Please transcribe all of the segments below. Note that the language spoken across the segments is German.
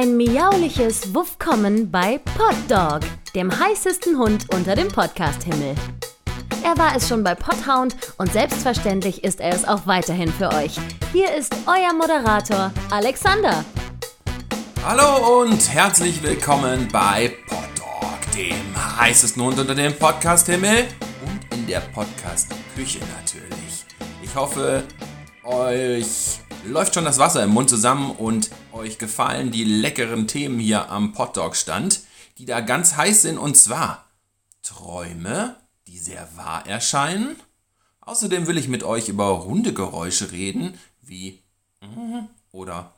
Ein miauliches Wuffkommen bei Poddog, dem heißesten Hund unter dem Podcast-Himmel. Er war es schon bei Podhound und selbstverständlich ist er es auch weiterhin für euch. Hier ist euer Moderator Alexander. Hallo und herzlich willkommen bei Poddog, dem heißesten Hund unter dem Podcast-Himmel und in der Podcast-Küche natürlich. Ich hoffe, euch läuft schon das Wasser im Mund zusammen und euch gefallen die leckeren Themen hier am Poddog-Stand, die da ganz heiß sind und zwar Träume, die sehr wahr erscheinen. Außerdem will ich mit euch über Hundegeräusche reden, wie oder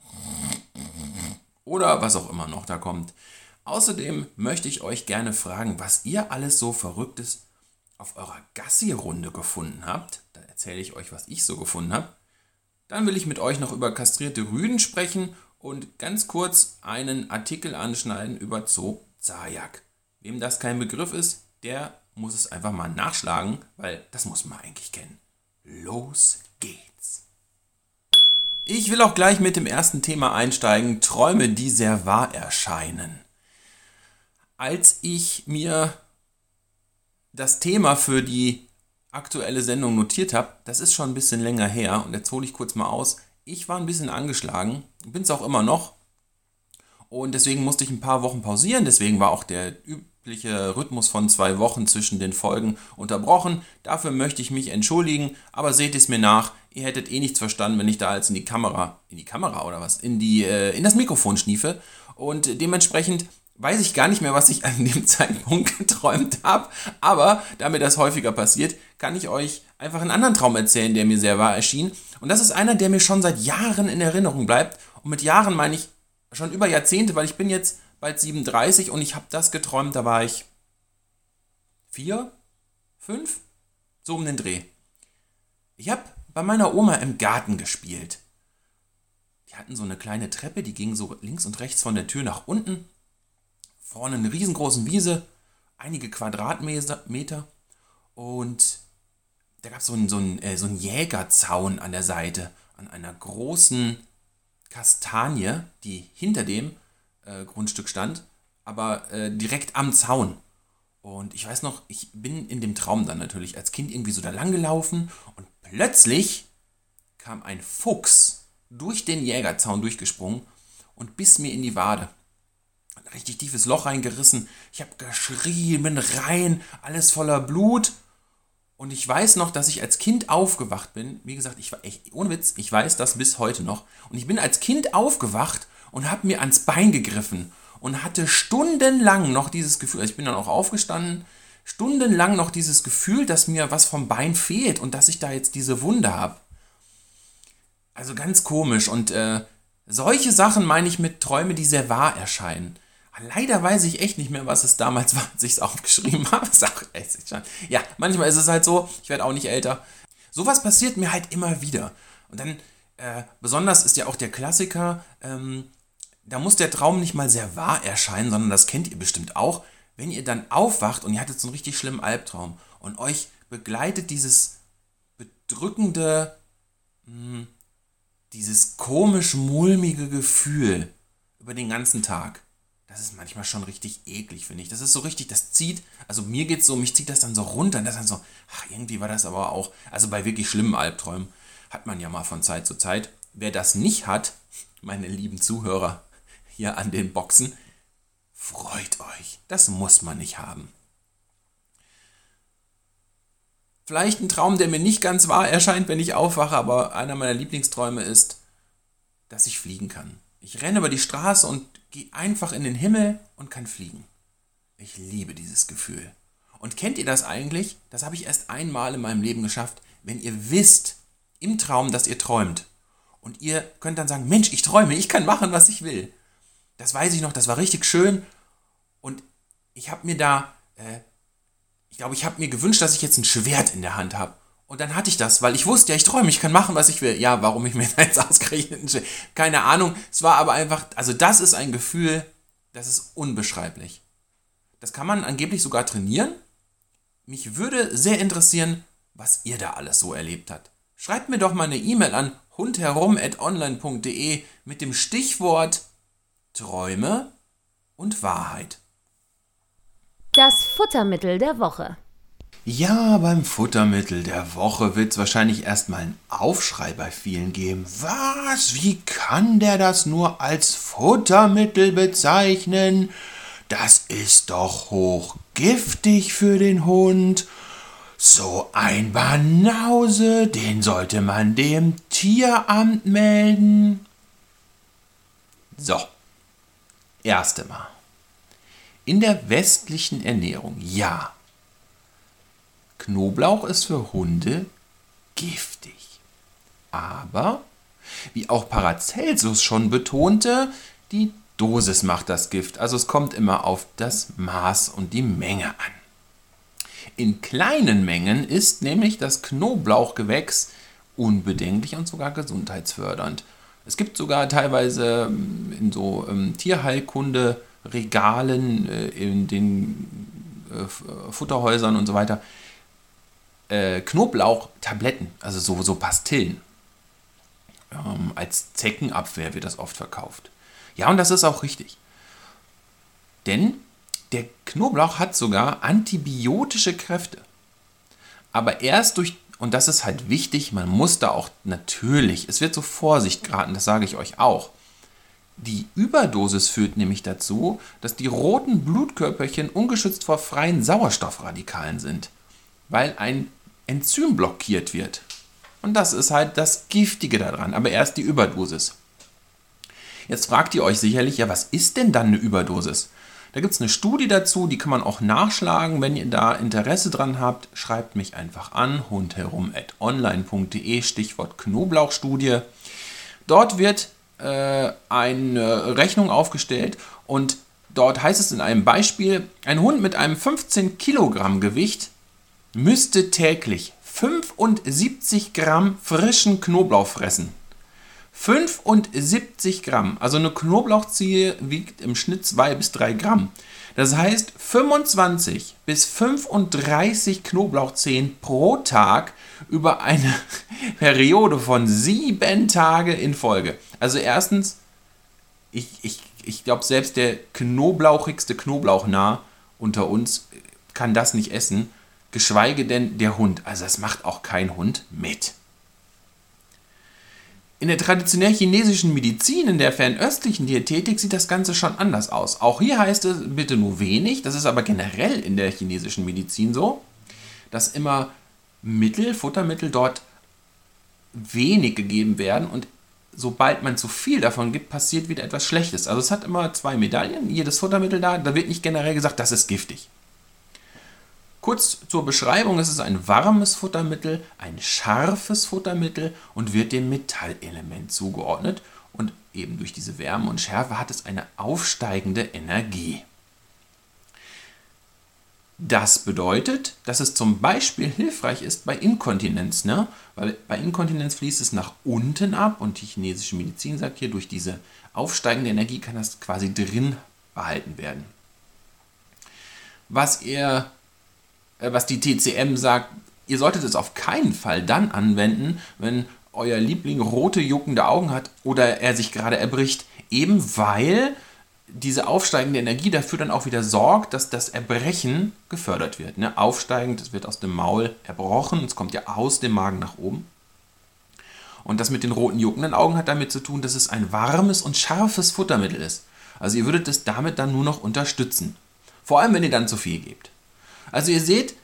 oder was auch immer noch da kommt. Außerdem möchte ich euch gerne fragen, was ihr alles so Verrücktes auf eurer Gassi-Runde gefunden habt. Da erzähle ich euch, was ich so gefunden habe. Dann will ich mit euch noch über kastrierte Rüden sprechen und ganz kurz einen Artikel anschneiden über Zoo Zayak. Wem das kein Begriff ist, der muss es einfach mal nachschlagen, weil das muss man eigentlich kennen. Los geht's. Ich will auch gleich mit dem ersten Thema einsteigen, Träume, die sehr wahr erscheinen. Als ich mir das Thema für die aktuelle Sendung notiert habe, das ist schon ein bisschen länger her und jetzt hole ich kurz mal aus. Ich war ein bisschen angeschlagen, bin es auch immer noch und deswegen musste ich ein paar Wochen pausieren, deswegen war auch der übliche Rhythmus von zwei Wochen zwischen den Folgen unterbrochen. Dafür möchte ich mich entschuldigen, aber seht es mir nach, ihr hättet eh nichts verstanden, wenn ich da jetzt in die Kamera, in die Kamera oder was, in, die, äh, in das Mikrofon schniefe und dementsprechend weiß ich gar nicht mehr, was ich an dem Zeitpunkt geträumt habe. Aber da mir das häufiger passiert, kann ich euch einfach einen anderen Traum erzählen, der mir sehr wahr erschien. Und das ist einer, der mir schon seit Jahren in Erinnerung bleibt. Und mit Jahren meine ich schon über Jahrzehnte, weil ich bin jetzt bald 37 und ich habe das geträumt, da war ich vier, fünf, so um den Dreh. Ich habe bei meiner Oma im Garten gespielt. Die hatten so eine kleine Treppe, die ging so links und rechts von der Tür nach unten vorne eine riesengroße Wiese, einige Quadratmeter und da gab so es so, ein, äh, so einen Jägerzaun an der Seite, an einer großen Kastanie, die hinter dem äh, Grundstück stand, aber äh, direkt am Zaun. Und ich weiß noch, ich bin in dem Traum dann natürlich als Kind irgendwie so da lang gelaufen und plötzlich kam ein Fuchs durch den Jägerzaun durchgesprungen und biss mir in die Wade ein richtig tiefes Loch reingerissen. Ich habe geschrien, bin rein, alles voller Blut. Und ich weiß noch, dass ich als Kind aufgewacht bin. Wie gesagt, ich war echt, ohne Witz, ich weiß das bis heute noch. Und ich bin als Kind aufgewacht und habe mir ans Bein gegriffen und hatte stundenlang noch dieses Gefühl, also ich bin dann auch aufgestanden, stundenlang noch dieses Gefühl, dass mir was vom Bein fehlt und dass ich da jetzt diese Wunde habe. Also ganz komisch. Und äh, solche Sachen meine ich mit Träume, die sehr wahr erscheinen. Leider weiß ich echt nicht mehr, was es damals war, als ich es aufgeschrieben habe. Sag, ja, manchmal ist es halt so, ich werde auch nicht älter. Sowas passiert mir halt immer wieder. Und dann, äh, besonders ist ja auch der Klassiker, ähm, da muss der Traum nicht mal sehr wahr erscheinen, sondern das kennt ihr bestimmt auch. Wenn ihr dann aufwacht und ihr hattet so einen richtig schlimmen Albtraum und euch begleitet dieses bedrückende, mh, hm, dieses komisch mulmige Gefühl über den ganzen Tag das ist manchmal schon richtig eklig, finde ich. Das ist so richtig, das zieht, also mir geht es so, mich zieht das dann so runter und das dann so, ach, irgendwie war das aber auch, also bei wirklich schlimmen Albträumen hat man ja mal von Zeit zu Zeit. Wer das nicht hat, meine lieben Zuhörer hier an den Boxen, freut euch. Das muss man nicht haben. Vielleicht ein Traum, der mir nicht ganz wahr erscheint, wenn ich aufwache, aber einer meiner Lieblingsträume ist, dass ich fliegen kann. Ich renne über die Straße und gehe einfach in den Himmel und kann fliegen. Ich liebe dieses Gefühl. Und kennt ihr das eigentlich? Das habe ich erst einmal in meinem Leben geschafft, wenn ihr wisst im Traum, dass ihr träumt. Und ihr könnt dann sagen, Mensch, ich träume, ich kann machen, was ich will. Das weiß ich noch, das war richtig schön. Und ich habe mir da, äh, ich glaube, ich habe mir gewünscht, dass ich jetzt ein Schwert in der Hand habe. Und dann hatte ich das, weil ich wusste, ja, ich träume, ich kann machen, was ich will. Ja, warum ich mir jetzt ausgerechnet, keine Ahnung. Es war aber einfach, also das ist ein Gefühl, das ist unbeschreiblich. Das kann man angeblich sogar trainieren. Mich würde sehr interessieren, was ihr da alles so erlebt habt. Schreibt mir doch mal eine E-Mail an hundherum.online.de mit dem Stichwort Träume und Wahrheit. Das Futtermittel der Woche. Ja, beim Futtermittel der Woche wird es wahrscheinlich erstmal einen Aufschrei bei vielen geben. Was? Wie kann der das nur als Futtermittel bezeichnen? Das ist doch hochgiftig für den Hund. So ein Banause, den sollte man dem Tieramt melden. So, erste Mal. In der westlichen Ernährung, ja, Knoblauch ist für Hunde giftig. Aber, wie auch Paracelsus schon betonte, die Dosis macht das Gift. Also es kommt immer auf das Maß und die Menge an. In kleinen Mengen ist nämlich das Knoblauchgewächs unbedenklich und sogar gesundheitsfördernd. Es gibt sogar teilweise ähm, in so ähm, Tierheilkunde-Regalen, äh, in den äh, Futterhäusern und so weiter, äh, Knoblauchtabletten, also so, so Pastillen. Ähm, als Zeckenabwehr wird das oft verkauft. Ja, und das ist auch richtig. Denn der Knoblauch hat sogar antibiotische Kräfte. Aber erst durch, und das ist halt wichtig, man muss da auch natürlich, es wird so Vorsicht geraten, das sage ich euch auch. Die Überdosis führt nämlich dazu, dass die roten Blutkörperchen ungeschützt vor freien Sauerstoffradikalen sind, weil ein Enzym blockiert wird. Und das ist halt das Giftige daran, aber erst die Überdosis. Jetzt fragt ihr euch sicherlich, ja, was ist denn dann eine Überdosis? Da gibt es eine Studie dazu, die kann man auch nachschlagen. Wenn ihr da Interesse dran habt, schreibt mich einfach an, hundherum.online.de, Stichwort Knoblauchstudie. Dort wird äh, eine Rechnung aufgestellt und dort heißt es in einem Beispiel, ein Hund mit einem 15 Kilogramm Gewicht müsste täglich 75 Gramm frischen Knoblauch fressen. 75 Gramm, also eine Knoblauchzehe wiegt im Schnitt 2 bis 3 Gramm. Das heißt 25 bis 35 Knoblauchzehen pro Tag über eine Periode von sieben Tage in Folge. Also erstens, ich, ich, ich glaube, selbst der knoblauchigste Knoblauchnah unter uns kann das nicht essen geschweige denn der Hund. Also das macht auch kein Hund mit. In der traditionell chinesischen Medizin, in der fernöstlichen Diätetik, sieht das Ganze schon anders aus. Auch hier heißt es bitte nur wenig, das ist aber generell in der chinesischen Medizin so, dass immer Mittel, Futtermittel dort wenig gegeben werden und sobald man zu viel davon gibt, passiert wieder etwas Schlechtes. Also es hat immer zwei Medaillen, jedes Futtermittel da, da wird nicht generell gesagt, das ist giftig. Kurz zur Beschreibung, es ist ein warmes Futtermittel, ein scharfes Futtermittel und wird dem Metallelement zugeordnet und eben durch diese Wärme und Schärfe hat es eine aufsteigende Energie. Das bedeutet, dass es zum Beispiel hilfreich ist bei Inkontinenz, ne? weil bei Inkontinenz fließt es nach unten ab und die chinesische Medizin sagt hier, durch diese aufsteigende Energie kann das quasi drin behalten werden. Was ihr was die TCM sagt, ihr solltet es auf keinen Fall dann anwenden, wenn euer Liebling rote, juckende Augen hat oder er sich gerade erbricht, eben weil diese aufsteigende Energie dafür dann auch wieder sorgt, dass das Erbrechen gefördert wird. Ne? Aufsteigend, es wird aus dem Maul erbrochen, es kommt ja aus dem Magen nach oben. Und das mit den roten, juckenden Augen hat damit zu tun, dass es ein warmes und scharfes Futtermittel ist. Also ihr würdet es damit dann nur noch unterstützen. Vor allem, wenn ihr dann zu viel gebt. Also ihr seht,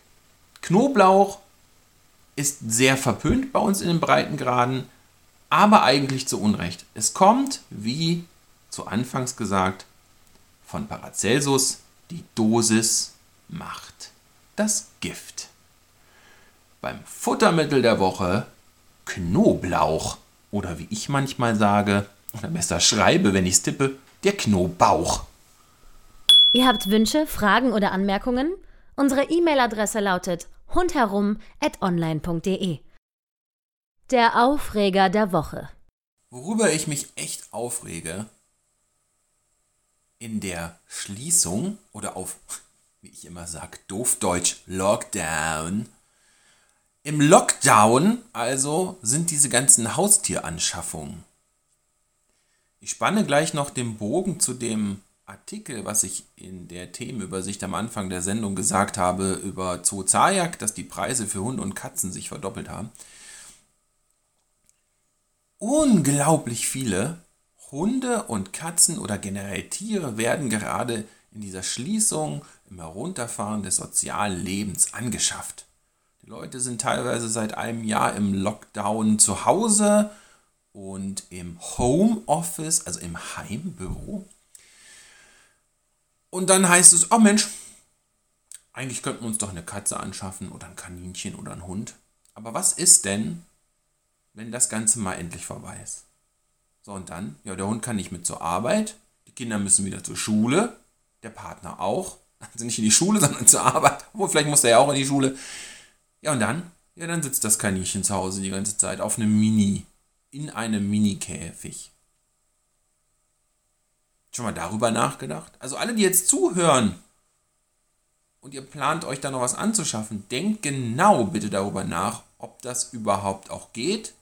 Knoblauch ist sehr verpönt bei uns in den Breitengraden, aber eigentlich zu Unrecht. Es kommt, wie zu Anfangs gesagt, von Paracelsus, die Dosis macht das Gift. Beim Futtermittel der Woche Knoblauch oder wie ich manchmal sage, oder besser schreibe, wenn ich es tippe, der Knobauch. Ihr habt Wünsche, Fragen oder Anmerkungen? Unsere E-Mail-Adresse lautet hundherum@online.de. Der Aufreger der Woche. Worüber ich mich echt aufrege, in der Schließung oder auf, wie ich immer sage, doofdeutsch Lockdown. Im Lockdown also sind diese ganzen Haustieranschaffungen. Ich spanne gleich noch den Bogen zu dem Artikel, was ich in der Themenübersicht am Anfang der Sendung gesagt habe über Zoo Zayak, dass die Preise für Hunde und Katzen sich verdoppelt haben. Unglaublich viele Hunde und Katzen oder generell Tiere werden gerade in dieser Schließung, im Herunterfahren des sozialen Lebens angeschafft. Die Leute sind teilweise seit einem Jahr im Lockdown zu Hause und im Homeoffice, also im Heimbüro. Und dann heißt es, oh Mensch, eigentlich könnten wir uns doch eine Katze anschaffen oder ein Kaninchen oder ein Hund. Aber was ist denn, wenn das Ganze mal endlich vorbei ist? So, und dann, ja, der Hund kann nicht mit zur Arbeit, die Kinder müssen wieder zur Schule, der Partner auch. Also nicht in die Schule, sondern zur Arbeit. Obwohl, vielleicht muss er ja auch in die Schule. Ja, und dann? Ja, dann sitzt das Kaninchen zu Hause die ganze Zeit auf einem Mini, in einem Mini-Käfig. Schon mal darüber nachgedacht? Also alle, die jetzt zuhören und ihr plant euch da noch was anzuschaffen, denkt genau bitte darüber nach, ob das überhaupt auch geht,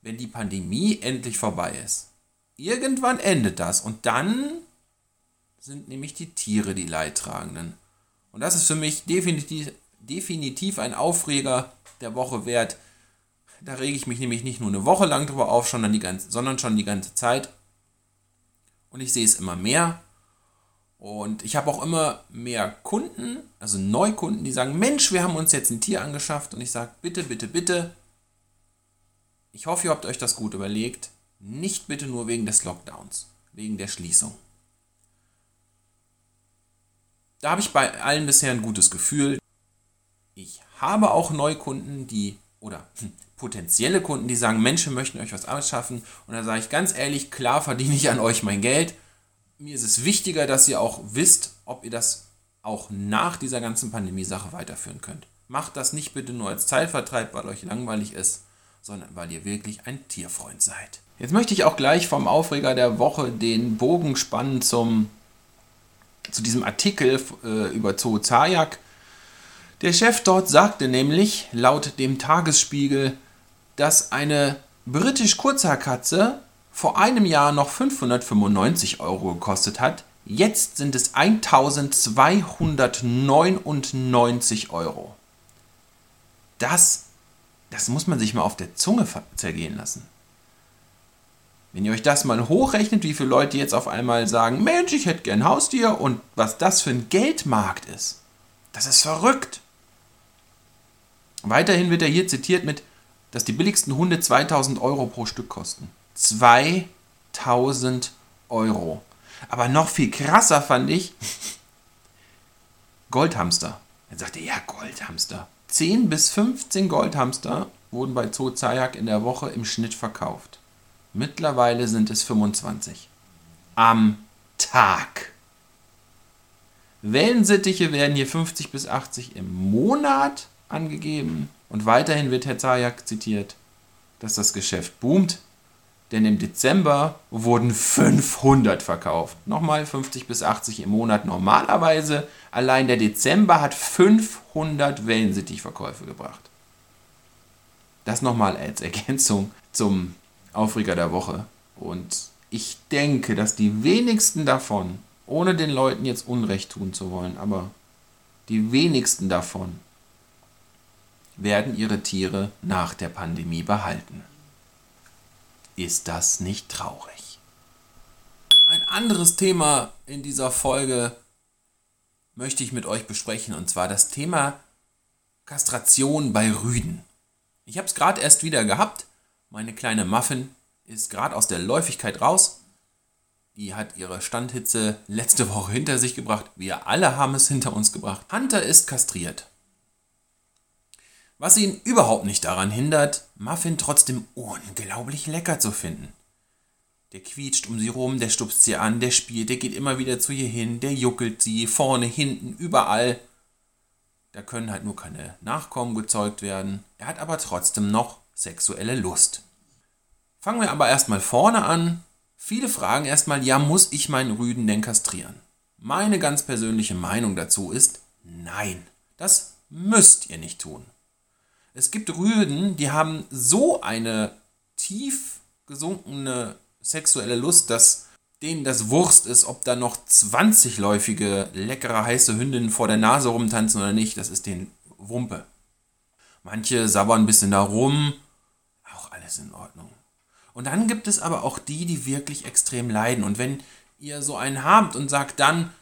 wenn die Pandemie endlich vorbei ist. Irgendwann endet das und dann sind nämlich die Tiere die Leidtragenden. Und das ist für mich definitiv, definitiv ein Aufreger der Woche wert. Da rege ich mich nämlich nicht nur eine Woche lang drüber auf, sondern, die ganze, sondern schon die ganze Zeit. Und ich sehe es immer mehr. Und ich habe auch immer mehr Kunden, also Neukunden, die sagen, Mensch, wir haben uns jetzt ein Tier angeschafft. Und ich sage, bitte, bitte, bitte, ich hoffe, ihr habt euch das gut überlegt. Nicht bitte nur wegen des Lockdowns, wegen der Schließung. Da habe ich bei allen bisher ein gutes Gefühl. Ich habe auch Neukunden, die oder hm, potenzielle Kunden, die sagen, Menschen möchten euch was ausschaffen. Und da sage ich ganz ehrlich, klar verdiene ich an euch mein Geld. Mir ist es wichtiger, dass ihr auch wisst, ob ihr das auch nach dieser ganzen Pandemie-Sache weiterführen könnt. Macht das nicht bitte nur als Zeitvertreib, weil euch langweilig ist, sondern weil ihr wirklich ein Tierfreund seid. Jetzt möchte ich auch gleich vom Aufreger der Woche den Bogen spannen zum, zu diesem Artikel äh, über Zoo Zayak der Chef dort sagte nämlich, laut dem Tagesspiegel, dass eine britisch Kurzhaarkatze vor einem Jahr noch 595 Euro gekostet hat. Jetzt sind es 1299 Euro. Das, das muss man sich mal auf der Zunge zergehen lassen. Wenn ihr euch das mal hochrechnet, wie viele Leute jetzt auf einmal sagen, Mensch, ich hätte gern Haustier und was das für ein Geldmarkt ist, das ist verrückt. Weiterhin wird er hier zitiert mit, dass die billigsten Hunde 2000 Euro pro Stück kosten. 2000 Euro. Aber noch viel krasser fand ich Goldhamster. Er sagte, ja, Goldhamster. 10 bis 15 Goldhamster wurden bei Zoo Zayak in der Woche im Schnitt verkauft. Mittlerweile sind es 25. Am Tag. Wellensittiche werden hier 50 bis 80 im Monat angegeben. Und weiterhin wird Herr Zayak zitiert, dass das Geschäft boomt, denn im Dezember wurden 500 verkauft. Nochmal 50 bis 80 im Monat normalerweise. Allein der Dezember hat 500 Wellensittichverkäufe gebracht. Das nochmal als Ergänzung zum Aufreger der Woche. Und ich denke, dass die wenigsten davon, ohne den Leuten jetzt Unrecht tun zu wollen, aber die wenigsten davon werden ihre Tiere nach der Pandemie behalten. Ist das nicht traurig? Ein anderes Thema in dieser Folge möchte ich mit euch besprechen, und zwar das Thema Kastration bei Rüden. Ich habe es gerade erst wieder gehabt. Meine kleine Muffin ist gerade aus der Läufigkeit raus. Die hat ihre Standhitze letzte Woche hinter sich gebracht. Wir alle haben es hinter uns gebracht. Hunter ist kastriert. Was ihn überhaupt nicht daran hindert, Muffin trotzdem unglaublich lecker zu finden. Der quietscht um sie rum, der stupst sie an, der spielt, der geht immer wieder zu ihr hin, der juckelt sie, vorne, hinten, überall. Da können halt nur keine Nachkommen gezeugt werden. Er hat aber trotzdem noch sexuelle Lust. Fangen wir aber erstmal vorne an. Viele fragen erstmal, ja, muss ich meinen Rüden denn kastrieren? Meine ganz persönliche Meinung dazu ist, nein, das müsst ihr nicht tun. Es gibt Rüden, die haben so eine tief gesunkene sexuelle Lust, dass denen das Wurst ist, ob da noch 20-läufige, leckere, heiße Hündinnen vor der Nase rumtanzen oder nicht, das ist denen Wumpe. Manche sabbern ein bisschen da rum, auch alles in Ordnung. Und dann gibt es aber auch die, die wirklich extrem leiden. Und wenn ihr so einen habt und sagt dann,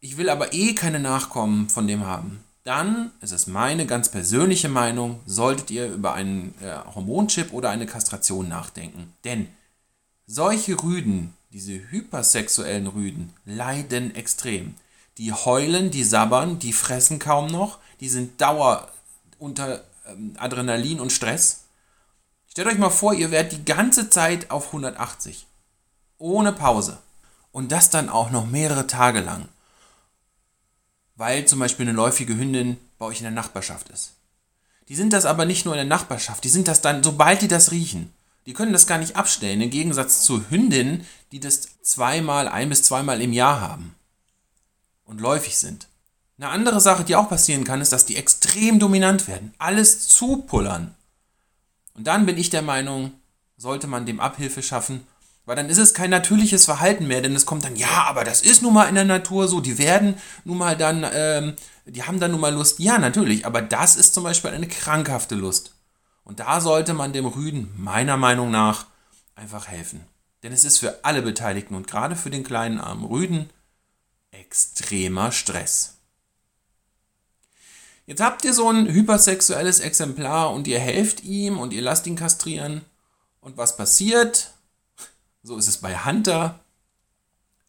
ich will aber eh keine Nachkommen von dem haben, dann ist es meine ganz persönliche Meinung, solltet ihr über einen äh, Hormonchip oder eine Kastration nachdenken. Denn solche Rüden, diese hypersexuellen Rüden, leiden extrem. Die heulen, die sabbern, die fressen kaum noch, die sind dauer unter ähm, Adrenalin und Stress. Stellt euch mal vor, ihr werdet die ganze Zeit auf 180. Ohne Pause. Und das dann auch noch mehrere Tage lang. Weil zum Beispiel eine läufige Hündin bei euch in der Nachbarschaft ist. Die sind das aber nicht nur in der Nachbarschaft, die sind das dann, sobald die das riechen. Die können das gar nicht abstellen, im Gegensatz zu Hündinnen, die das zweimal, ein bis zweimal im Jahr haben. Und läufig sind. Eine andere Sache, die auch passieren kann, ist, dass die extrem dominant werden. Alles zupullern. Und dann bin ich der Meinung, sollte man dem Abhilfe schaffen, weil dann ist es kein natürliches Verhalten mehr, denn es kommt dann, ja, aber das ist nun mal in der Natur so, die werden nun mal dann, ähm, die haben dann nun mal Lust. Ja, natürlich, aber das ist zum Beispiel eine krankhafte Lust. Und da sollte man dem Rüden meiner Meinung nach einfach helfen. Denn es ist für alle Beteiligten und gerade für den kleinen armen Rüden extremer Stress. Jetzt habt ihr so ein hypersexuelles Exemplar und ihr helft ihm und ihr lasst ihn kastrieren. Und was passiert? So ist es bei Hunter.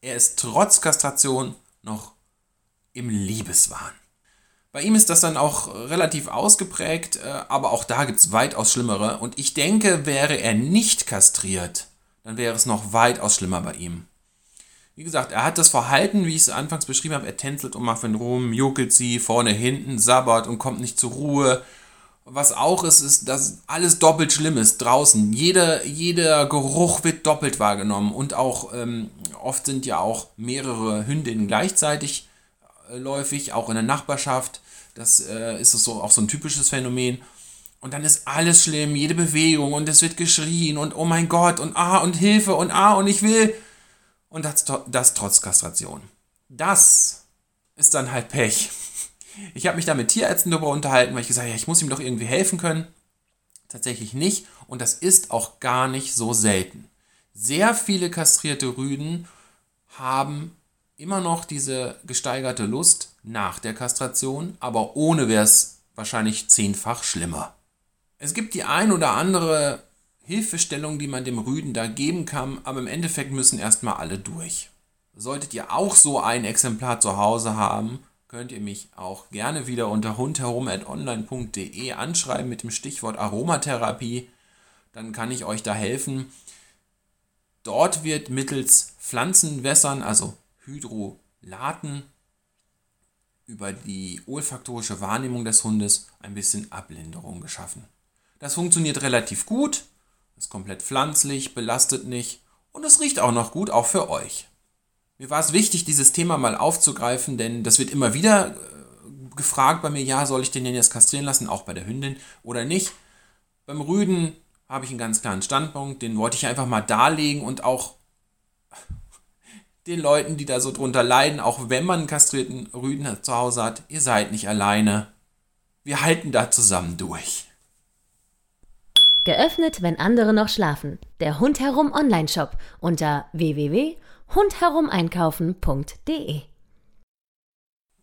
Er ist trotz Kastration noch im Liebeswahn. Bei ihm ist das dann auch relativ ausgeprägt, äh, aber auch da gibt es weitaus schlimmere. Und ich denke, wäre er nicht kastriert, dann wäre es noch weitaus schlimmer bei ihm. Wie gesagt, er hat das Verhalten, wie ich es anfangs beschrieben habe, er tänzelt um Muffin rum, juckelt sie vorne, hinten, sabbert und kommt nicht zur Ruhe. Was auch ist, ist, dass alles doppelt schlimm ist draußen. Jeder, jeder Geruch wird doppelt wahrgenommen und auch ähm, oft sind ja auch mehrere Hündinnen gleichzeitig äh, läufig, auch in der Nachbarschaft. Das äh, ist so, auch so ein typisches Phänomen. Und dann ist alles schlimm, jede Bewegung und es wird geschrien und oh mein Gott und ah und Hilfe und ah und ich will und das, das trotz Kastration. Das ist dann halt Pech. Ich habe mich da mit Tierärzten darüber unterhalten, weil ich gesagt habe, ja, ich muss ihm doch irgendwie helfen können. Tatsächlich nicht. Und das ist auch gar nicht so selten. Sehr viele kastrierte Rüden haben immer noch diese gesteigerte Lust nach der Kastration, aber ohne wäre es wahrscheinlich zehnfach schlimmer. Es gibt die ein oder andere Hilfestellung, die man dem Rüden da geben kann, aber im Endeffekt müssen erstmal alle durch. Solltet ihr auch so ein Exemplar zu Hause haben, könnt ihr mich auch gerne wieder unter hundherum.online.de anschreiben mit dem Stichwort Aromatherapie. Dann kann ich euch da helfen. Dort wird mittels Pflanzenwässern, also Hydrolaten, über die olfaktorische Wahrnehmung des Hundes ein bisschen Ablinderung geschaffen. Das funktioniert relativ gut. Ist komplett pflanzlich, belastet nicht und es riecht auch noch gut, auch für euch. Mir war es wichtig, dieses Thema mal aufzugreifen, denn das wird immer wieder äh, gefragt bei mir, ja, soll ich den denn jetzt kastrieren lassen, auch bei der Hündin oder nicht. Beim Rüden habe ich einen ganz klaren Standpunkt, den wollte ich einfach mal darlegen und auch den Leuten, die da so drunter leiden, auch wenn man einen kastrierten Rüden zu Hause hat, ihr seid nicht alleine. Wir halten da zusammen durch. Geöffnet, wenn andere noch schlafen. Der Hundherum Online-Shop unter www.hundherumeinkaufen.de.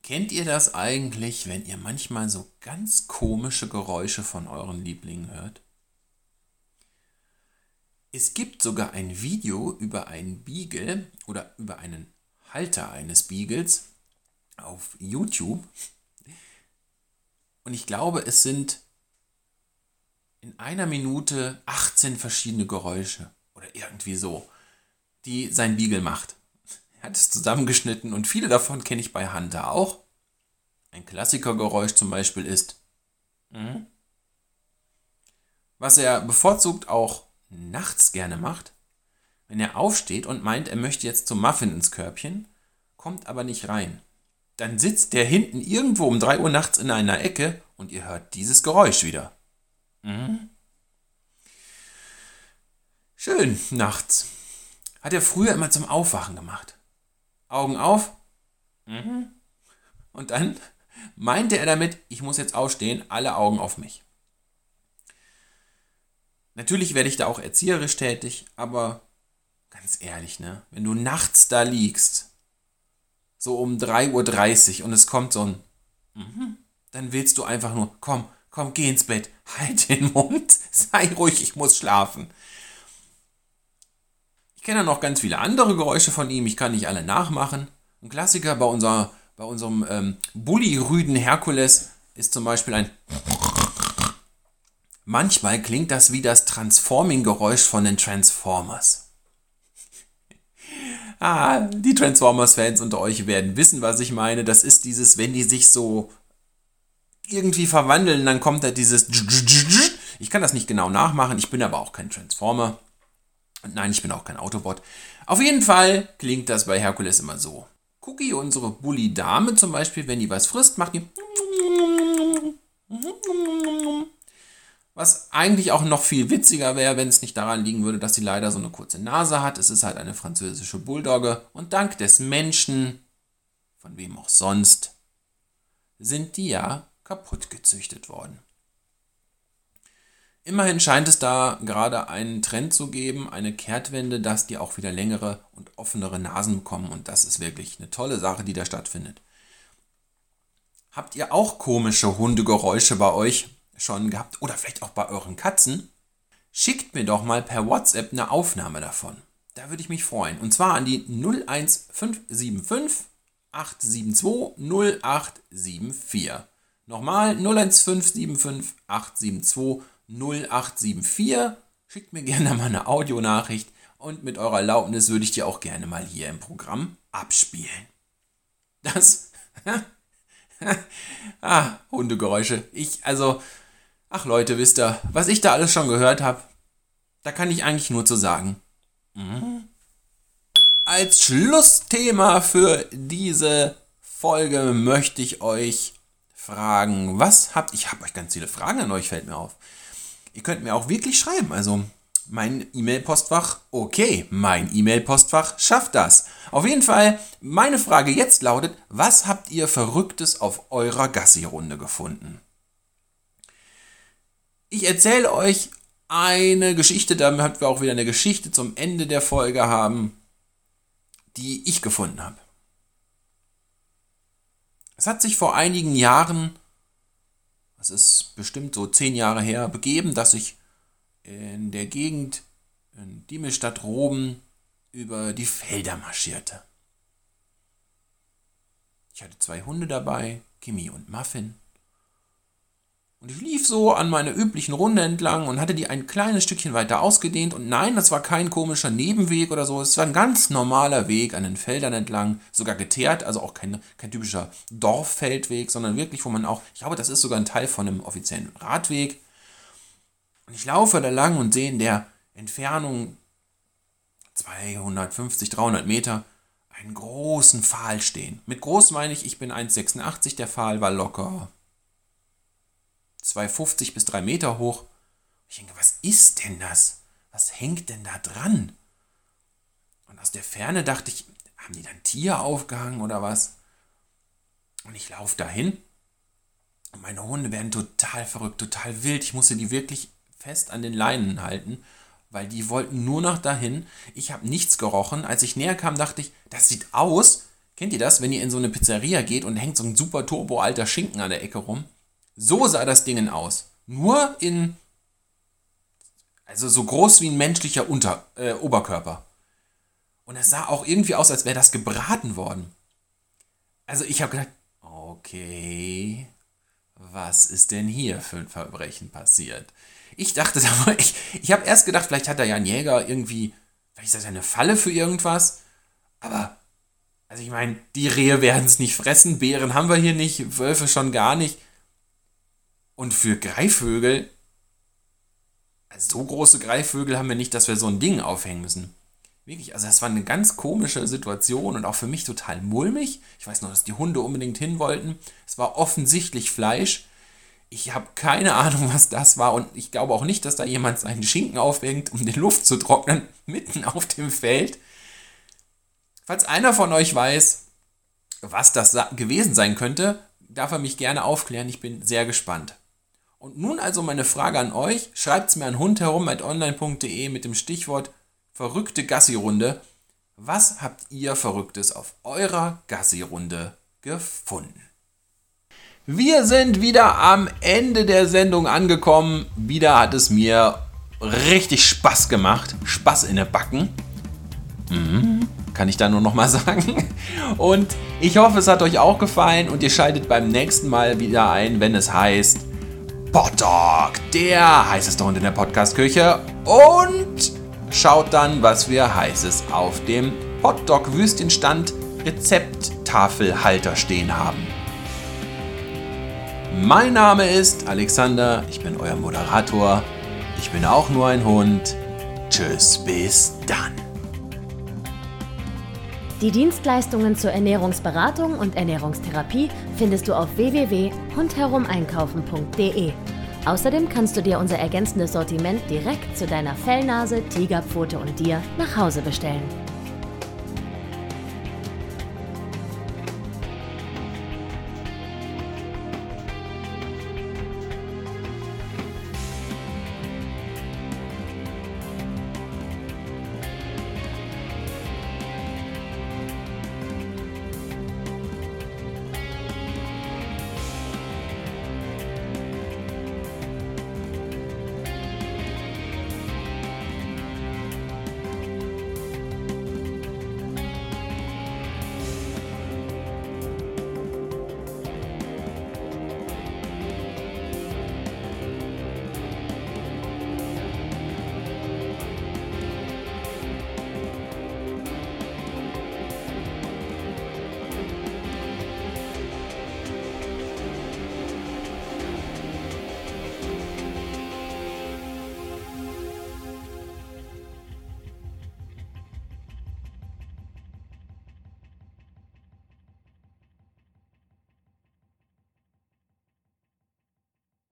Kennt ihr das eigentlich, wenn ihr manchmal so ganz komische Geräusche von euren Lieblingen hört? Es gibt sogar ein Video über einen Beagle oder über einen Halter eines Beagles auf YouTube. Und ich glaube, es sind in einer Minute 18 verschiedene Geräusche oder irgendwie so, die sein Beagle macht. Er hat es zusammengeschnitten und viele davon kenne ich bei Hunter auch. Ein Klassikergeräusch zum Beispiel ist, mhm. was er bevorzugt auch nachts gerne macht, wenn er aufsteht und meint, er möchte jetzt zum Muffin ins Körbchen, kommt aber nicht rein. Dann sitzt der hinten irgendwo um 3 Uhr nachts in einer Ecke und ihr hört dieses Geräusch wieder. Mhm. Schön, nachts. Hat er früher immer zum Aufwachen gemacht. Augen auf. Mhm. Und dann meinte er damit, ich muss jetzt aufstehen, alle Augen auf mich. Natürlich werde ich da auch erzieherisch tätig, aber ganz ehrlich, ne, wenn du nachts da liegst, so um 3.30 Uhr und es kommt so ein, mhm, dann willst du einfach nur, komm, komm, geh ins Bett, halt den Mund, sei ruhig, ich muss schlafen. Ich kenne noch ganz viele andere Geräusche von ihm, ich kann nicht alle nachmachen. Ein Klassiker bei, unser, bei unserem ähm, Bulli-Rüden Herkules ist zum Beispiel ein Manchmal klingt das wie das Transforming-Geräusch von den Transformers. ah, die Transformers-Fans unter euch werden wissen, was ich meine. Das ist dieses, wenn die sich so irgendwie verwandeln, dann kommt da dieses. Ich kann das nicht genau nachmachen, ich bin aber auch kein Transformer. Nein, ich bin auch kein Autobot. Auf jeden Fall klingt das bei Herkules immer so. Cookie, unsere Bully-Dame zum Beispiel, wenn die was frisst, macht die. Was eigentlich auch noch viel witziger wäre, wenn es nicht daran liegen würde, dass sie leider so eine kurze Nase hat. Es ist halt eine französische Bulldogge und dank des Menschen, von wem auch sonst, sind die ja kaputt gezüchtet worden. Immerhin scheint es da gerade einen Trend zu geben, eine Kehrtwende, dass die auch wieder längere und offenere Nasen bekommen und das ist wirklich eine tolle Sache, die da stattfindet. Habt ihr auch komische Hundegeräusche bei euch? schon gehabt oder vielleicht auch bei euren Katzen, schickt mir doch mal per WhatsApp eine Aufnahme davon. Da würde ich mich freuen. Und zwar an die 01575 872 0874. Nochmal 01575 872 0874. Schickt mir gerne mal eine Audionachricht und mit eurer Erlaubnis würde ich die auch gerne mal hier im Programm abspielen. Das. ah, Hundegeräusche. Ich, also, Ach Leute, wisst ihr, was ich da alles schon gehört habe, da kann ich eigentlich nur zu sagen. Mhm. Als Schlussthema für diese Folge möchte ich euch fragen, was habt ich habe euch ganz viele Fragen an euch fällt mir auf. Ihr könnt mir auch wirklich schreiben, also mein E-Mail-Postfach, okay, mein E-Mail-Postfach schafft das. Auf jeden Fall, meine Frage jetzt lautet, was habt ihr Verrücktes auf eurer Gassi-Runde gefunden? Ich erzähle euch eine Geschichte, damit wir auch wieder eine Geschichte zum Ende der Folge haben, die ich gefunden habe. Es hat sich vor einigen Jahren, das ist bestimmt so zehn Jahre her, begeben, dass ich in der Gegend in Diemelstadt Roben über die Felder marschierte. Ich hatte zwei Hunde dabei, Kimi und Muffin. Und ich lief so an meiner üblichen Runde entlang und hatte die ein kleines Stückchen weiter ausgedehnt. Und nein, das war kein komischer Nebenweg oder so. Es war ein ganz normaler Weg an den Feldern entlang, sogar geteert, also auch kein, kein typischer Dorffeldweg, sondern wirklich, wo man auch, ich glaube, das ist sogar ein Teil von einem offiziellen Radweg. Und ich laufe da lang und sehe in der Entfernung 250, 300 Meter einen großen Pfahl stehen. Mit groß meine ich, ich bin 1,86, der Pfahl war locker 2,50 bis 3 Meter hoch. Ich denke, was ist denn das? Was hängt denn da dran? Und aus der Ferne dachte ich, haben die dann Tier aufgehangen oder was? Und ich laufe dahin. Und meine Hunde werden total verrückt, total wild. Ich musste die wirklich fest an den Leinen halten, weil die wollten nur noch dahin. Ich habe nichts gerochen. Als ich näher kam, dachte ich, das sieht aus. Kennt ihr das, wenn ihr in so eine Pizzeria geht und hängt so ein super turbo alter Schinken an der Ecke rum? So sah das Ding aus. Nur in. Also so groß wie ein menschlicher Unter, äh, Oberkörper. Und es sah auch irgendwie aus, als wäre das gebraten worden. Also ich habe gedacht, okay, was ist denn hier für ein Verbrechen passiert? Ich dachte, ich, ich habe erst gedacht, vielleicht hat da ja ein Jäger irgendwie, vielleicht ist das eine Falle für irgendwas. Aber, also ich meine, die Rehe werden es nicht fressen, Bären haben wir hier nicht, Wölfe schon gar nicht. Und für Greifvögel, also so große Greifvögel haben wir nicht, dass wir so ein Ding aufhängen müssen. Wirklich, also das war eine ganz komische Situation und auch für mich total mulmig. Ich weiß noch, dass die Hunde unbedingt hin wollten. Es war offensichtlich Fleisch. Ich habe keine Ahnung, was das war und ich glaube auch nicht, dass da jemand seinen Schinken aufhängt, um den Luft zu trocknen, mitten auf dem Feld. Falls einer von euch weiß, was das gewesen sein könnte, darf er mich gerne aufklären. Ich bin sehr gespannt. Und nun also meine Frage an euch. Schreibt es mir an hundherum.online.de mit dem Stichwort verrückte Gassi-Runde. Was habt ihr Verrücktes auf eurer Gassi-Runde gefunden? Wir sind wieder am Ende der Sendung angekommen. Wieder hat es mir richtig Spaß gemacht. Spaß in der Backen. Mhm, kann ich da nur noch mal sagen. Und ich hoffe, es hat euch auch gefallen und ihr schaltet beim nächsten Mal wieder ein, wenn es heißt Pod der heißeste Hund in der Podcastküche. Und schaut dann, was wir heißes auf dem Pod Dog Wüstenstand Rezepttafelhalter stehen haben. Mein Name ist Alexander, ich bin euer Moderator. Ich bin auch nur ein Hund. Tschüss, bis dann. Die Dienstleistungen zur Ernährungsberatung und Ernährungstherapie findest du auf www.hundherumeinkaufen.de. Außerdem kannst du dir unser ergänzendes Sortiment direkt zu deiner Fellnase, Tigerpfote und dir nach Hause bestellen.